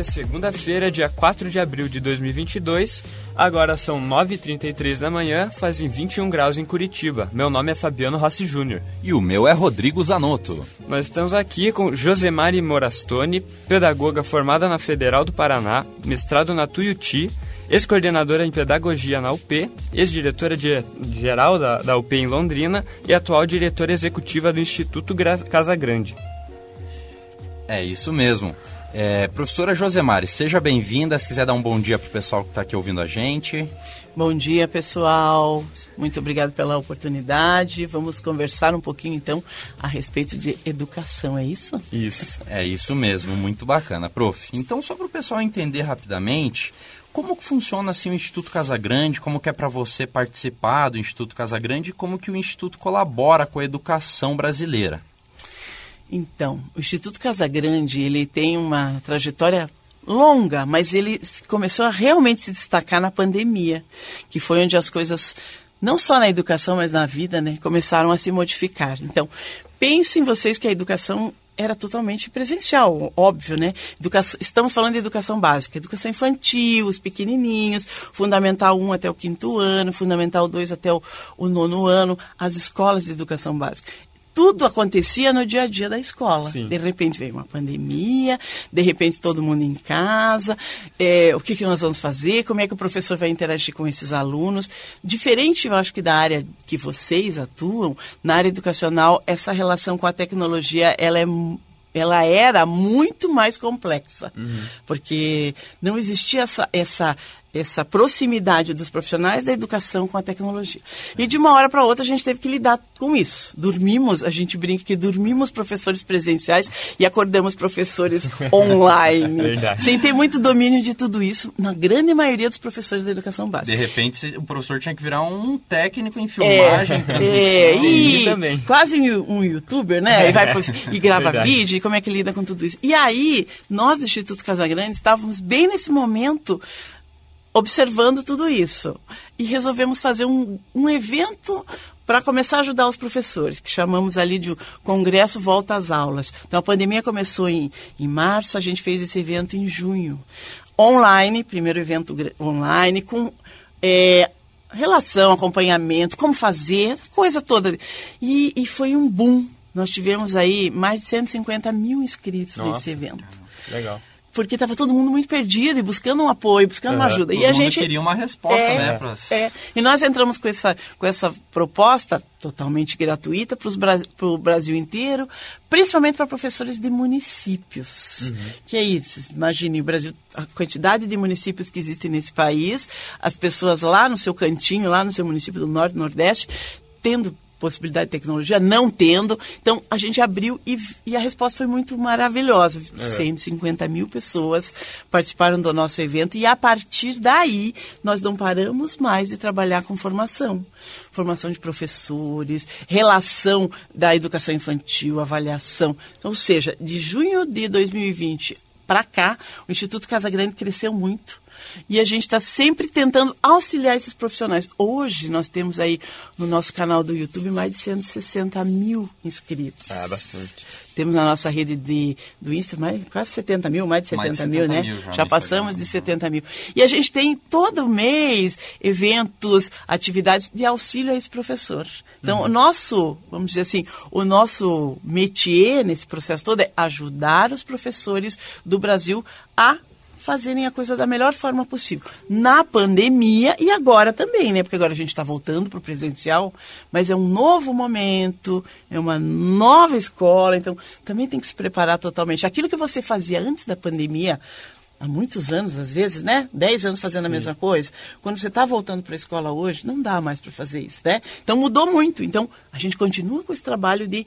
Hoje é segunda-feira, dia 4 de abril de 2022. Agora são 9h33 da manhã, fazem 21 graus em Curitiba. Meu nome é Fabiano Rossi Júnior. E o meu é Rodrigo Zanotto. Nós estamos aqui com Josemari Morastoni, pedagoga formada na Federal do Paraná, mestrado na Tuiuti, ex-coordenadora em pedagogia na UP, ex-diretora geral da, da UP em Londrina e atual diretora executiva do Instituto Gra Casa Grande. É isso mesmo. É, professora Josemari, seja bem-vinda. Se quiser dar um bom dia para o pessoal que está aqui ouvindo a gente. Bom dia, pessoal. Muito obrigado pela oportunidade. Vamos conversar um pouquinho, então, a respeito de educação, é isso? Isso, é isso mesmo. Muito bacana, prof. Então, só para o pessoal entender rapidamente, como que funciona assim o Instituto Casa Grande? Como que é para você participar do Instituto Casa Grande e como que o Instituto colabora com a educação brasileira? Então, o Instituto Casa Grande, ele tem uma trajetória longa, mas ele começou a realmente se destacar na pandemia, que foi onde as coisas, não só na educação, mas na vida, né, começaram a se modificar. Então, pensem vocês que a educação era totalmente presencial, óbvio, né? Estamos falando de educação básica, educação infantil, os pequenininhos, fundamental 1 até o quinto ano, fundamental 2 até o, o nono ano, as escolas de educação básica tudo acontecia no dia a dia da escola. Sim. De repente veio uma pandemia, de repente todo mundo em casa, é, o que, que nós vamos fazer, como é que o professor vai interagir com esses alunos. Diferente, eu acho que da área que vocês atuam, na área educacional, essa relação com a tecnologia, ela é ela era muito mais complexa, uhum. porque não existia essa, essa, essa proximidade dos profissionais da educação com a tecnologia. E de uma hora para outra a gente teve que lidar com isso. Dormimos, a gente brinca que dormimos professores presenciais e acordamos professores online. Verdade. Sem ter muito domínio de tudo isso, na grande maioria dos professores da educação básica. De repente o professor tinha que virar um técnico em filmagem, é, é, e, também. quase um youtuber, né? E, vai, e grava Verdade. vídeo, e como é que lida com tudo isso. E aí, nós do Instituto Casagrande estávamos bem nesse momento observando tudo isso. E resolvemos fazer um, um evento para começar a ajudar os professores, que chamamos ali de Congresso Volta às Aulas. Então, a pandemia começou em, em março, a gente fez esse evento em junho. Online, primeiro evento online, com é, relação, acompanhamento, como fazer, coisa toda. E, e, foi um boom. Nós tivemos aí mais de 150 mil inscritos Nossa, nesse evento. Legal porque estava todo mundo muito perdido e buscando um apoio, buscando uma ajuda. e a gente queria uma resposta, é, né? Pras... É. E nós entramos com essa, com essa proposta totalmente gratuita para o Brasil inteiro, principalmente para professores de municípios. Uhum. Que é isso, imagine o Brasil, a quantidade de municípios que existem nesse país, as pessoas lá no seu cantinho, lá no seu município do Norte, Nordeste, tendo possibilidade de tecnologia, não tendo. Então, a gente abriu e, e a resposta foi muito maravilhosa. É. 150 mil pessoas participaram do nosso evento e, a partir daí, nós não paramos mais de trabalhar com formação. Formação de professores, relação da educação infantil, avaliação. Então, ou seja, de junho de 2020 para cá, o Instituto Casa Grande cresceu muito. E a gente está sempre tentando auxiliar esses profissionais. Hoje nós temos aí no nosso canal do YouTube mais de 160 mil inscritos. Ah, bastante. Temos na nossa rede de, do Insta mais, quase 70 mil, mais de 70, mais de 70 mil, né? Mil já, já passamos de 70 mil. E a gente tem todo mês eventos, atividades de auxílio a esse professor. Então, uhum. o nosso, vamos dizer assim, o nosso métier nesse processo todo é ajudar os professores do Brasil a fazerem a coisa da melhor forma possível. Na pandemia e agora também, né? Porque agora a gente está voltando para o presencial, mas é um novo momento, é uma nova escola, então também tem que se preparar totalmente. Aquilo que você fazia antes da pandemia, há muitos anos, às vezes, né? Dez anos fazendo Sim. a mesma coisa. Quando você está voltando para a escola hoje, não dá mais para fazer isso, né? Então mudou muito. Então a gente continua com esse trabalho de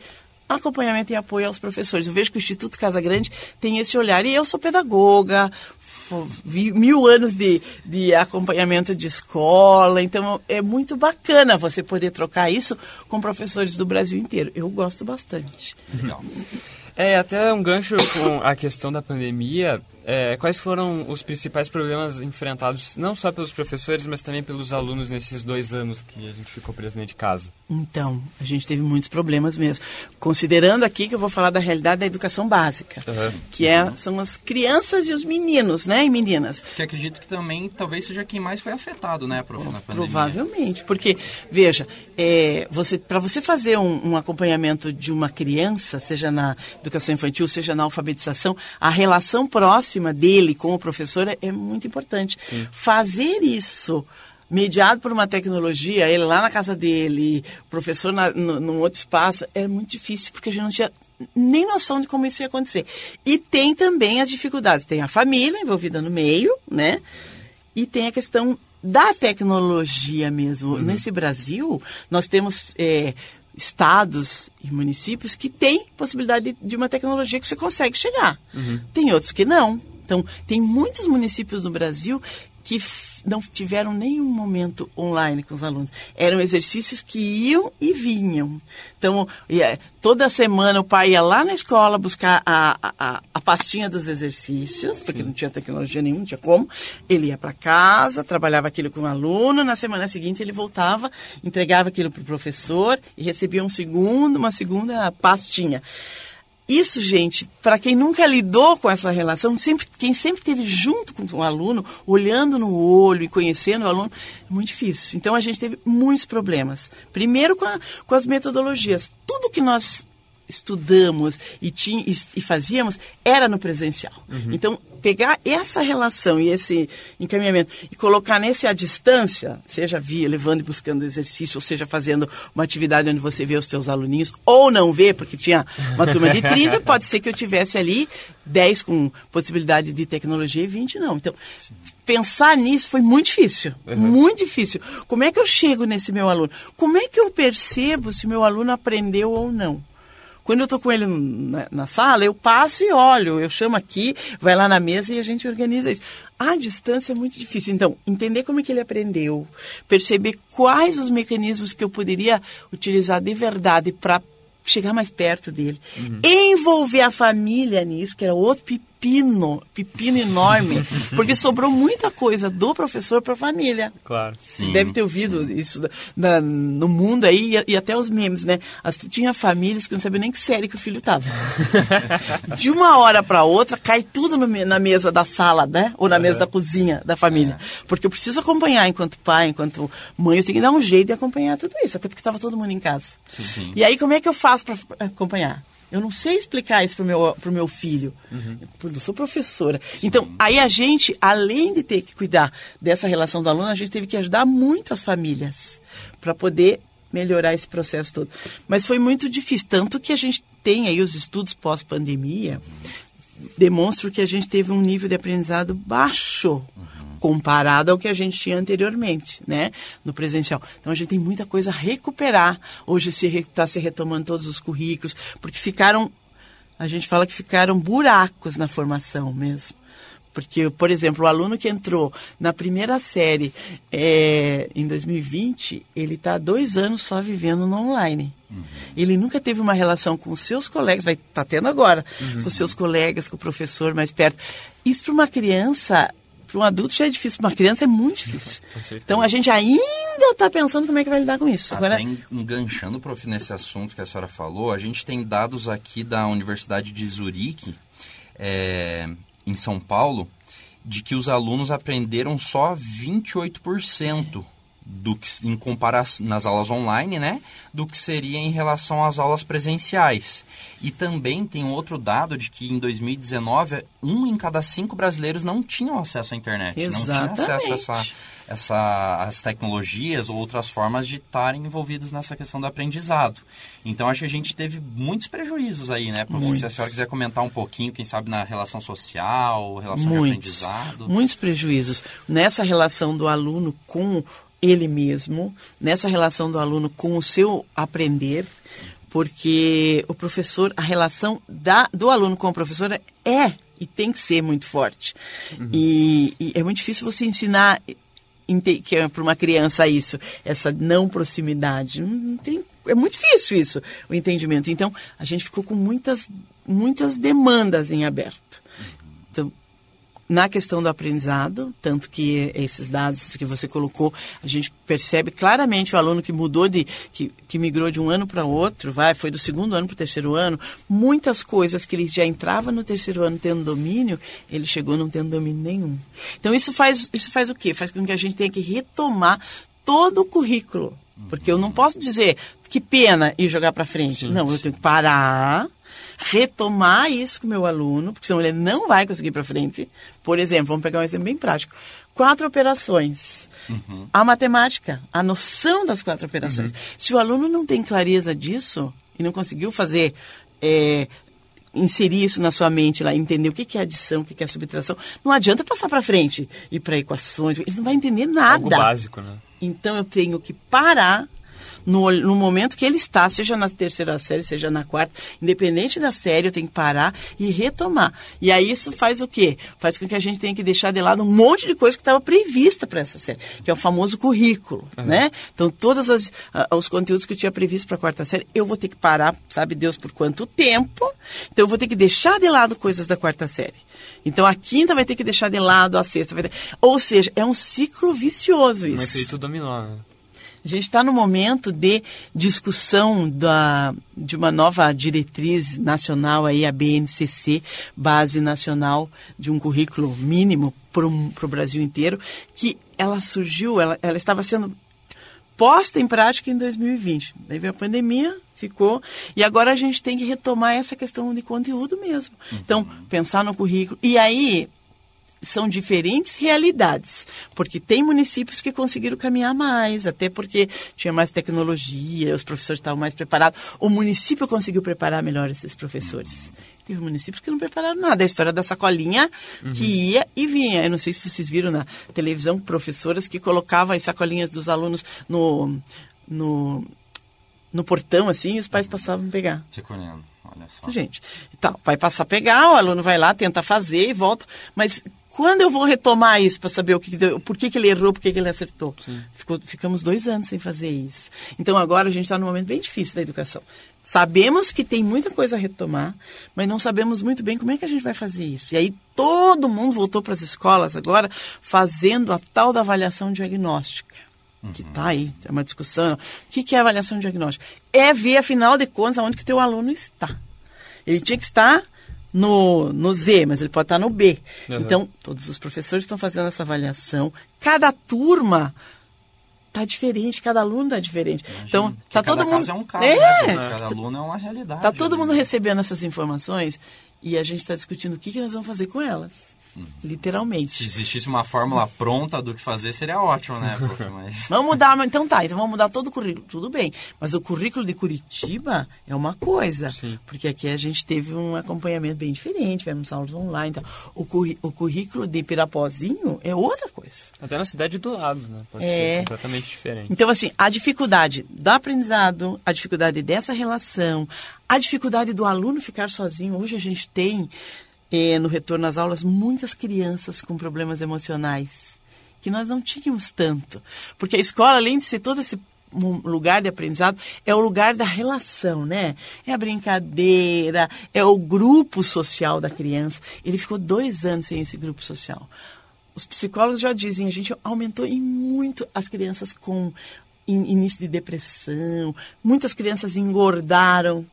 acompanhamento e apoio aos professores. Eu vejo que o Instituto Casa Grande tem esse olhar. E eu sou pedagoga, mil anos de, de acompanhamento de escola, então é muito bacana você poder trocar isso com professores do Brasil inteiro. Eu gosto bastante. É, até um gancho com a questão da pandemia, é, quais foram os principais problemas enfrentados, não só pelos professores, mas também pelos alunos nesses dois anos que a gente ficou preso dentro de casa? Então, a gente teve muitos problemas mesmo. Considerando aqui que eu vou falar da realidade da educação básica, uhum. que é, são as crianças e os meninos, né, e meninas. Que acredito que também talvez seja quem mais foi afetado, né, prof, na pandemia. Provavelmente, porque, veja, é, você, para você fazer um, um acompanhamento de uma criança, seja na educação infantil, seja na alfabetização, a relação próxima próxima dele com o professor é, é muito importante. Sim. Fazer isso mediado por uma tecnologia, ele lá na casa dele, o professor na, no, num outro espaço, é muito difícil, porque a gente não tinha nem noção de como isso ia acontecer. E tem também as dificuldades. Tem a família envolvida no meio, né? E tem a questão da tecnologia mesmo. Uhum. Nesse Brasil, nós temos é, estados e municípios que têm possibilidade de uma tecnologia que você consegue chegar. Uhum. Tem outros que não. Então, tem muitos municípios no Brasil que não tiveram nenhum momento online com os alunos. Eram exercícios que iam e vinham. Então, ia, toda semana o pai ia lá na escola buscar a, a, a pastinha dos exercícios, porque Sim. não tinha tecnologia nenhuma, não tinha como. Ele ia para casa, trabalhava aquilo com o aluno, na semana seguinte ele voltava, entregava aquilo para o professor e recebia um segundo, uma segunda pastinha. Isso, gente, para quem nunca lidou com essa relação, sempre, quem sempre esteve junto com o aluno, olhando no olho e conhecendo o aluno, é muito difícil. Então a gente teve muitos problemas. Primeiro com, a, com as metodologias. Tudo que nós estudamos e, tinha, e, fazíamos era no presencial. Uhum. Então, pegar essa relação e esse encaminhamento e colocar nesse à distância, seja via levando e buscando exercício, ou seja fazendo uma atividade onde você vê os seus aluninhos, ou não vê, porque tinha uma turma de 30, pode ser que eu tivesse ali 10 com possibilidade de tecnologia e 20 não. Então, Sim. pensar nisso foi muito difícil, uhum. muito difícil. Como é que eu chego nesse meu aluno? Como é que eu percebo se meu aluno aprendeu ou não? Quando eu estou com ele na, na, sala, eu passo e olho, eu chamo aqui, vai lá na mesa e a gente organiza isso. A distância é muito difícil. Então, entender como é que ele aprendeu, perceber quais os mecanismos que eu poderia utilizar de verdade para chegar mais perto dele. Uhum. Envolver a família nisso, que era outro pepino, pepino enorme, porque sobrou muita coisa do professor para a família. Claro. Sim, Você deve ter ouvido isso na, no mundo aí e, e, até os memes, né? As, tinha famílias que não sabiam nem que série que o filho tava. De uma hora para outra, cai tudo no, na mesa da sala, né? Ou na uhum. mesa da cozinha da família. É. Porque eu preciso acompanhar enquanto pai, enquanto mãe, eu tenho que dar um jeito de acompanhar tudo isso, até porque estava todo mundo em casa. Sim, e aí, como é que eu faço para acompanhar? Eu não sei explicar isso para o meu, pro meu filho. Uhum. Eu sou professora. Sim. Então, aí a gente, além de ter que cuidar dessa relação do aluno, a gente teve que ajudar muito as famílias para poder melhorar esse processo todo. Mas foi muito difícil, tanto que a gente tem aí os estudos pós-pandemia demonstram que a gente teve um nível de aprendizado baixo. Uhum comparado ao que a gente tinha anteriormente, né, no presencial. Então a gente tem muita coisa a recuperar. Hoje se está se retomando todos os currículos, porque ficaram, a gente fala que ficaram buracos na formação mesmo. Porque, por exemplo, o aluno que entrou na primeira série é, em 2020, ele está dois anos só vivendo no online. Uhum. Ele nunca teve uma relação com os seus colegas, vai estar tá tendo agora, uhum. com os seus colegas, com o professor mais perto. Isso para uma criança para um adulto já é difícil, para uma criança é muito difícil. Então a gente ainda está pensando como é que vai lidar com isso. Agora... Até enganchando, prof, nesse assunto que a senhora falou, a gente tem dados aqui da Universidade de Zurique, é, em São Paulo, de que os alunos aprenderam só 28% do que em comparação nas aulas online, né, do que seria em relação às aulas presenciais. E também tem outro dado de que em 2019 um em cada cinco brasileiros não tinham acesso à internet, Exatamente. não tinham acesso a essa, essa, as tecnologias ou outras formas de estarem envolvidos nessa questão do aprendizado. Então acho que a gente teve muitos prejuízos aí, né? Muitos. Se a senhora quiser comentar um pouquinho, quem sabe na relação social, relação muitos, de aprendizado. Muitos prejuízos nessa relação do aluno com ele mesmo, nessa relação do aluno com o seu aprender, porque o professor, a relação da, do aluno com o professor é e tem que ser muito forte. Uhum. E, e, é muito difícil você ensinar que é para uma criança isso, essa não proximidade. Não tem, é muito difícil isso, o entendimento. Então, a gente ficou com muitas, muitas demandas em aberto. Então, na questão do aprendizado, tanto que esses dados que você colocou, a gente percebe claramente o aluno que mudou de, que, que migrou de um ano para outro, vai, foi do segundo ano para o terceiro ano, muitas coisas que ele já entrava no terceiro ano tendo domínio, ele chegou não tendo domínio nenhum. Então isso faz, isso faz o quê? Faz com que a gente tenha que retomar todo o currículo. Porque eu não posso dizer que pena e jogar para frente. Sim. Não, eu tenho que parar, retomar isso com o meu aluno, porque senão ele não vai conseguir para frente. Por exemplo, vamos pegar um exemplo bem prático. Quatro operações. Uhum. A matemática, a noção das quatro operações. Uhum. Se o aluno não tem clareza disso e não conseguiu fazer é, inserir isso na sua mente lá, entender o que é adição, o que é subtração, não adianta passar para frente e para equações, ele não vai entender nada. Algo básico, né? Então eu tenho que parar no, no momento que ele está, seja na terceira série, seja na quarta, independente da série, eu tenho que parar e retomar. E aí isso faz o quê? Faz com que a gente tenha que deixar de lado um monte de coisa que estava prevista para essa série, que é o famoso currículo, uhum. né? Então, todos as, uh, os conteúdos que eu tinha previsto para a quarta série, eu vou ter que parar, sabe Deus por quanto tempo, então eu vou ter que deixar de lado coisas da quarta série. Então, a quinta vai ter que deixar de lado, a sexta vai ter... Ou seja, é um ciclo vicioso isso. Um efeito dominó, né? A gente está no momento de discussão da, de uma nova diretriz nacional, aí, a BNCC, Base Nacional de um Currículo Mínimo para o Brasil inteiro, que ela surgiu, ela, ela estava sendo posta em prática em 2020. Daí veio a pandemia, ficou. E agora a gente tem que retomar essa questão de conteúdo mesmo. Então, pensar no currículo. E aí, são diferentes realidades, porque tem municípios que conseguiram caminhar mais, até porque tinha mais tecnologia, os professores estavam mais preparados. O município conseguiu preparar melhor esses professores. Teve municípios que não prepararam nada. A história da sacolinha uhum. que ia e vinha. Eu não sei se vocês viram na televisão professoras que colocavam as sacolinhas dos alunos no, no, no portão, assim, e os pais passavam a pegar. Recolhendo. Olha só. Gente, então, vai passar a pegar, o aluno vai lá, tenta fazer e volta. Mas quando eu vou retomar isso para saber o que deu, por que, que ele errou, por que, que ele acertou? Ficou, ficamos dois anos sem fazer isso. Então agora a gente está num momento bem difícil da educação. Sabemos que tem muita coisa a retomar, mas não sabemos muito bem como é que a gente vai fazer isso. E aí todo mundo voltou para as escolas agora fazendo a tal da avaliação diagnóstica. Que está aí, é uma discussão. O que, que é avaliação diagnóstica? É ver, afinal de contas, aonde que teu aluno está. Ele tinha que estar no, no Z, mas ele pode estar no B. Uhum. Então, todos os professores estão fazendo essa avaliação. Cada turma tá diferente, cada aluno tá diferente. Imagina, então, tá todo mundo. é um caso, é. Né? Cada aluno é uma realidade. Tá todo mundo recebendo essas informações e a gente está discutindo o que, que nós vamos fazer com elas. Literalmente. Se existisse uma fórmula pronta do que fazer, seria ótimo, né, prof? Mas... Vamos mudar, então tá, então vamos mudar todo o currículo. Tudo bem. Mas o currículo de Curitiba é uma coisa. Sim. Porque aqui a gente teve um acompanhamento bem diferente, tivemos aulas online. Então, o, curri o currículo de Pirapozinho é outra coisa. Até na cidade do lado, né? Pode é... ser completamente diferente. Então, assim, a dificuldade do aprendizado, a dificuldade dessa relação, a dificuldade do aluno ficar sozinho. Hoje a gente tem no retorno às aulas muitas crianças com problemas emocionais que nós não tínhamos tanto. Porque a escola, além de ser todo esse lugar de aprendizado, é o lugar da relação, né? É a brincadeira, é o grupo social da criança. Ele ficou dois anos sem esse grupo social. Os psicólogos já dizem, a gente aumentou em muito as crianças com início de depressão, muitas crianças engordaram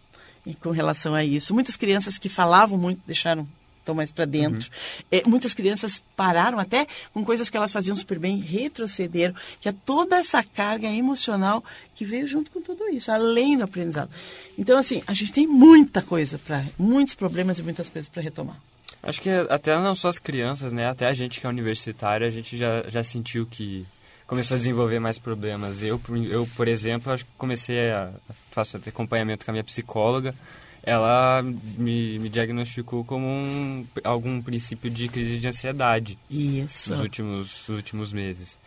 com relação a isso. Muitas crianças que falavam muito deixaram estão mais para dentro. Uhum. É, muitas crianças pararam até com coisas que elas faziam super bem, retrocederam, que é toda essa carga emocional que veio junto com tudo isso, além do aprendizado. Então, assim, a gente tem muita coisa para, muitos problemas e muitas coisas para retomar. Acho que até não só as crianças, né? Até a gente que é universitário, a gente já, já sentiu que começou a desenvolver mais problemas. Eu, eu por exemplo, comecei a faço acompanhamento com a minha psicóloga ela me, me diagnosticou como um, algum princípio de crise de ansiedade. Isso. Nos últimos, nos últimos meses.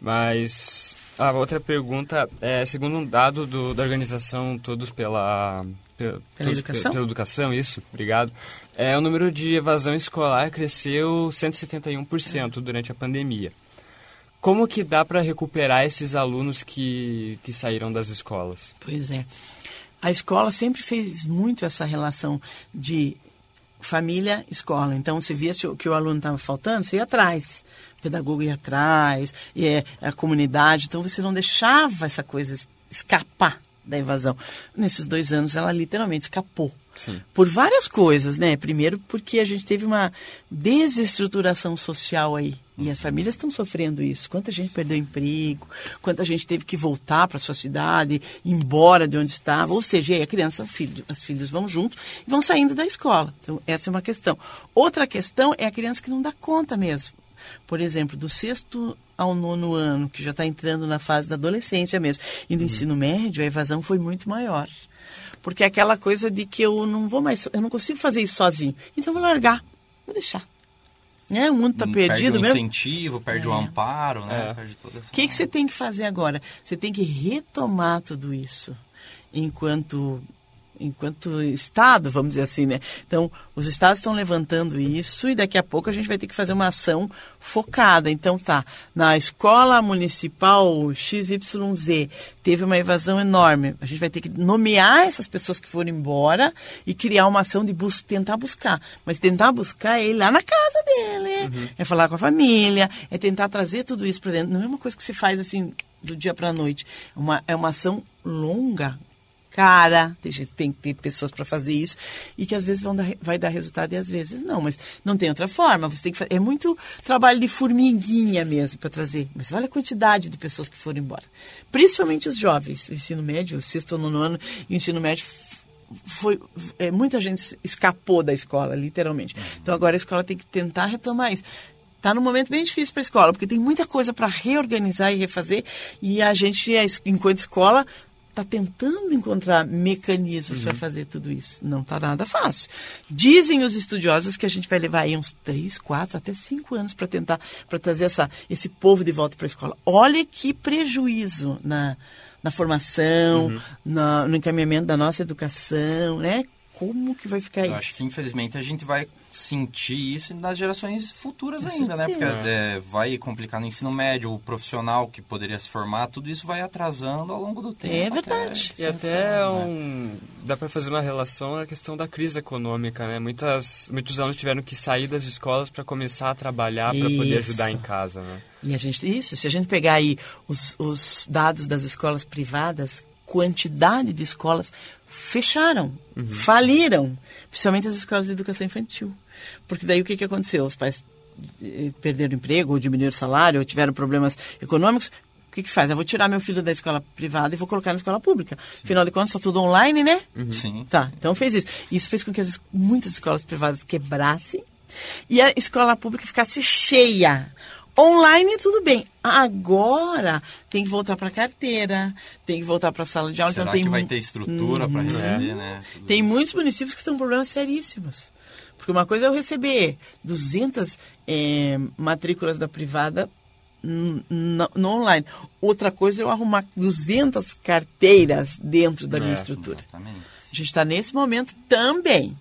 Mas a outra pergunta é, segundo um dado do, da organização Todos pela, pela, pela educação? pela educação, isso, obrigado. É, o número de evasão escolar cresceu 171% durante a pandemia. Como que dá para recuperar esses alunos que, que saíram das escolas? Pois é a escola sempre fez muito essa relação de família, escola. Então, via se o, que o aluno estava faltando, você ia atrás. O pedagogo ia atrás, e é, a comunidade. Então, você não deixava essa coisa escapar da evasão. Nesses dois anos, ela literalmente escapou. Sim. Por várias coisas, né? Primeiro, porque a gente teve uma desestruturação social aí. E as famílias estão sofrendo isso. Quanta gente perdeu emprego, quanta gente teve que voltar para sua cidade, embora de onde estava. Ou seja, aí a criança, filho, as filhas vão juntos e vão saindo da escola. Então, essa é uma questão. Outra questão é a criança que não dá conta mesmo. Por exemplo, do sexto ao nono ano, que já está entrando na fase da adolescência mesmo. E no uhum. ensino médio, a evasão foi muito maior. Porque é aquela coisa de que eu não vou mais, eu não consigo fazer isso sozinho. Então eu vou largar, vou deixar. É, o mundo está perdido perde o mesmo. incentivo, perde é. o amparo, né? É. Perde toda essa... O que, que você tem que fazer agora? Você tem que retomar tudo isso enquanto enquanto Estado, vamos dizer assim, né? Então, os Estados estão levantando isso e daqui a pouco a gente vai ter que fazer uma ação focada. Então, tá, na escola municipal XYZ teve uma evasão enorme. A gente vai ter que nomear essas pessoas que foram embora e criar uma ação de bus tentar buscar. Mas tentar buscar é ir lá na casa dele, uhum. é falar com a família, é tentar trazer tudo isso para dentro. Não é uma coisa que se faz assim do dia para a noite. É uma, é uma ação longa, cara, tem que ter pessoas para fazer isso e que às vezes vão dar, vai dar resultado e às vezes não, mas não tem outra forma. Você tem que fazer, é muito trabalho de formiguinha mesmo para trazer. Mas olha a quantidade de pessoas que foram embora, principalmente os jovens, o ensino médio, o sexto ou nono ano, e o ensino médio foi é, muita gente escapou da escola, literalmente. Então agora a escola tem que tentar retomar isso está num momento bem difícil para a escola, porque tem muita coisa para reorganizar e refazer, e a gente, enquanto escola, está tentando encontrar mecanismos uhum. para fazer tudo isso. Não está nada fácil. Dizem os estudiosos que a gente vai levar aí uns três, quatro, até cinco anos para tentar para trazer essa, esse povo de volta para a escola. Olha que prejuízo na, na formação, uhum. na, no encaminhamento da nossa educação, né? Como que vai ficar Eu isso? Acho que infelizmente a gente vai sentir isso nas gerações futuras Com ainda, né? certeza. né? Porque é, vai complicar no ensino médio, o profissional que poderia se formar, tudo isso vai atrasando ao longo do tempo. É verdade. Até, e até um, dá para fazer uma relação à questão da crise econômica, né? Muitas, muitos alunos tiveram que sair das escolas para começar a trabalhar para poder ajudar em casa, né? E a gente, isso, se a gente pegar aí os, os dados das escolas privadas, quantidade de escolas fecharam, uhum. faliram, principalmente as escolas de educação infantil. Porque daí o que, que aconteceu? Os pais eh, perderam emprego, ou diminuíram o salário, ou tiveram problemas econômicos. O que, que faz? Eu vou tirar meu filho da escola privada e vou colocar na escola pública. Sim. Afinal de contas, está tudo online, né? Uhum. Sim. Tá, então fez isso. Isso fez com que as, muitas escolas privadas quebrassem e a escola pública ficasse cheia. Online tudo bem. Agora tem que voltar para a carteira, tem que voltar para a sala de aula. Será então, tem que vai ter estrutura uhum. para receber, né? Tudo tem isso. muitos municípios que estão com problemas seríssimos. Porque uma coisa é eu receber 200 é, matrículas da privada no, online. Outra coisa é eu arrumar 200 carteiras dentro da minha é, estrutura. Exatamente. A gente está nesse momento também.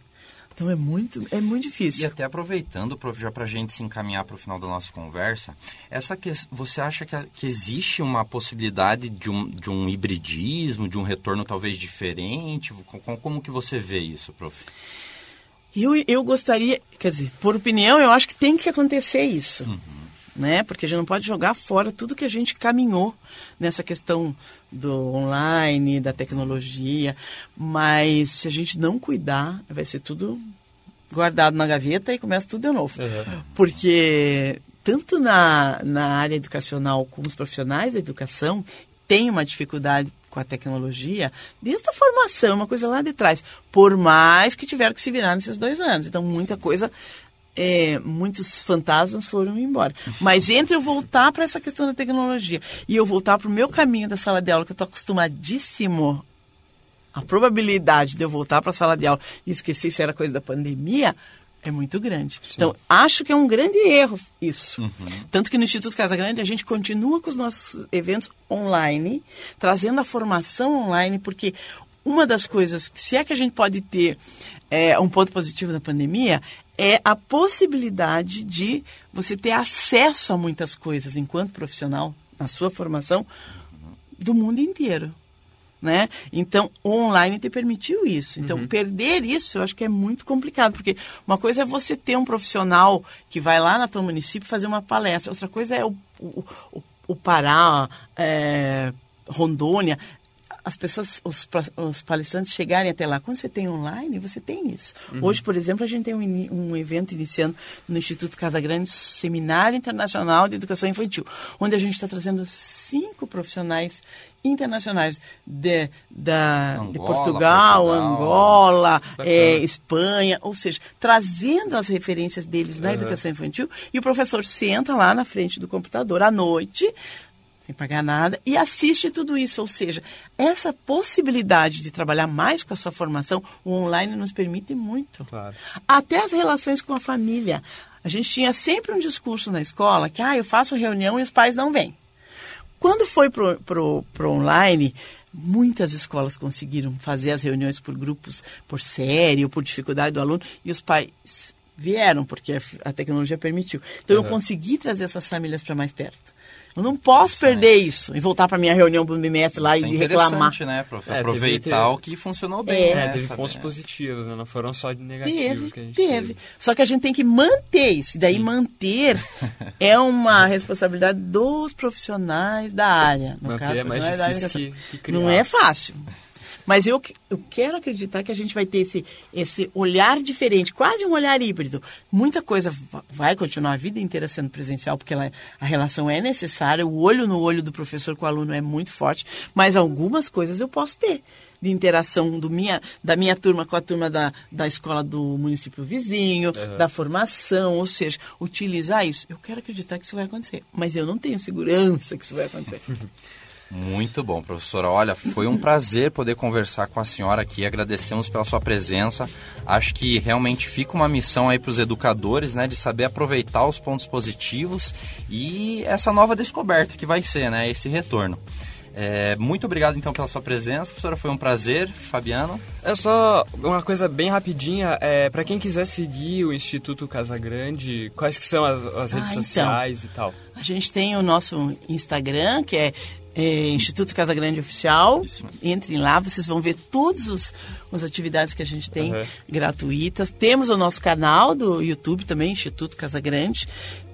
Então é muito, é muito difícil. E até aproveitando, prof, já para a gente se encaminhar para o final da nossa conversa, essa que, você acha que, que existe uma possibilidade de um, de um hibridismo, de um retorno talvez diferente? Como, como que você vê isso, prof? Eu, eu gostaria, quer dizer, por opinião, eu acho que tem que acontecer isso. Uhum. Né? Porque a gente não pode jogar fora tudo que a gente caminhou nessa questão do online, da tecnologia. Mas se a gente não cuidar, vai ser tudo guardado na gaveta e começa tudo de novo. Uhum. Porque tanto na, na área educacional como os profissionais da educação têm uma dificuldade com a tecnologia desde a formação, uma coisa lá de trás. Por mais que tiveram que se virar nesses dois anos. Então, muita coisa é, muitos fantasmas foram embora. Mas entre eu voltar para essa questão da tecnologia e eu voltar para o meu caminho da sala de aula, que eu estou acostumadíssimo, a probabilidade de eu voltar para a sala de aula e esquecer se era coisa da pandemia é muito grande. Sim. Então, acho que é um grande erro isso. Uhum. Tanto que no Instituto Casa Grande a gente continua com os nossos eventos online, trazendo a formação online, porque uma das coisas, se é que a gente pode ter é, um ponto positivo da pandemia, é a possibilidade de você ter acesso a muitas coisas enquanto profissional, na sua formação, do mundo inteiro. né? Então, o online te permitiu isso. Então, uhum. perder isso, eu acho que é muito complicado, porque uma coisa é você ter um profissional que vai lá na tua município fazer uma palestra, outra coisa é o, o, o, o Pará, é, Rondônia, as pessoas, os, os, palestrantes chegarem até lá. Quando você tem online, você tem isso. Uhum. Hoje, por exemplo, a gente tem um, um, evento iniciando no Instituto Casa Grande, Seminário Internacional de Educação Infantil, onde a gente está trazendo cinco profissionais internacionais de, da, Angola, de Portugal, Portugal, Angola, é, Espanha, ou seja, trazendo as referências deles na uhum. educação infantil, e o professor senta lá na frente do computador à noite, sem pagar nada, e assiste tudo isso. Ou seja, essa possibilidade de trabalhar mais com a sua formação, o online nos permite muito. Claro. Até as relações com a família. A gente tinha sempre um discurso na escola que, ah, eu faço reunião e os pais não vêm. Quando foi pro, pro, pro online, muitas escolas conseguiram fazer as reuniões por grupos, por série ou por dificuldade do aluno, e os pais vieram, porque a tecnologia permitiu. Então, uhum. eu consegui trazer essas famílias para mais perto. Eu não posso perder isso e voltar para minha reunião do bimestre lá isso e é reclamar. né, prof? É, Aproveitar o que funcionou bem. É, né, teve pontos positivos, né? não foram só negativos teve, que a gente teve. teve. Só que a gente tem que manter isso. E daí Sim. manter é uma responsabilidade dos profissionais da área. No manter caso, é mais difícil que, que criar. Não é fácil. Mas eu, eu quero acreditar que a gente vai ter esse, esse olhar diferente, quase um olhar híbrido. Muita coisa vai continuar a vida inteira sendo presencial, porque ela, a relação é necessária, o olho no olho do professor com o aluno é muito forte, mas algumas coisas eu posso ter de interação do minha, da minha turma com a turma da, da escola do município vizinho, uhum. da formação, ou seja, utilizar isso. Eu quero acreditar que isso vai acontecer, mas eu não tenho segurança que isso vai acontecer. Muito bom, professora. Olha, foi um prazer poder conversar com a senhora aqui. Agradecemos pela sua presença. Acho que realmente fica uma missão aí para os educadores, né, de saber aproveitar os pontos positivos e essa nova descoberta que vai ser, né, esse retorno. É, muito obrigado então pela sua presença, professora. Foi um prazer, Fabiano. É só uma coisa bem rapidinha. É, para quem quiser seguir o Instituto Casa Grande, quais que são as, as redes ah, então, sociais e tal? A gente tem o nosso Instagram, que é é, Instituto Casa Grande Oficial. Isso. Entrem lá, vocês vão ver todas as atividades que a gente tem uhum. gratuitas. Temos o nosso canal do YouTube também, Instituto Casa Grande,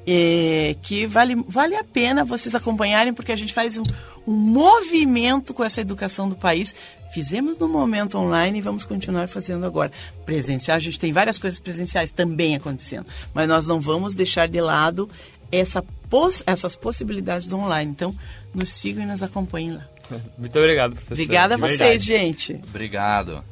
é, que vale, vale a pena vocês acompanharem, porque a gente faz um, um movimento com essa educação do país. Fizemos no momento online e vamos continuar fazendo agora. Presencial, a gente tem várias coisas presenciais também acontecendo, mas nós não vamos deixar de lado essa poss essas possibilidades do online. Então, nos sigam e nos acompanhem lá. Muito obrigado, professor. Obrigada a vocês, gente. Obrigado.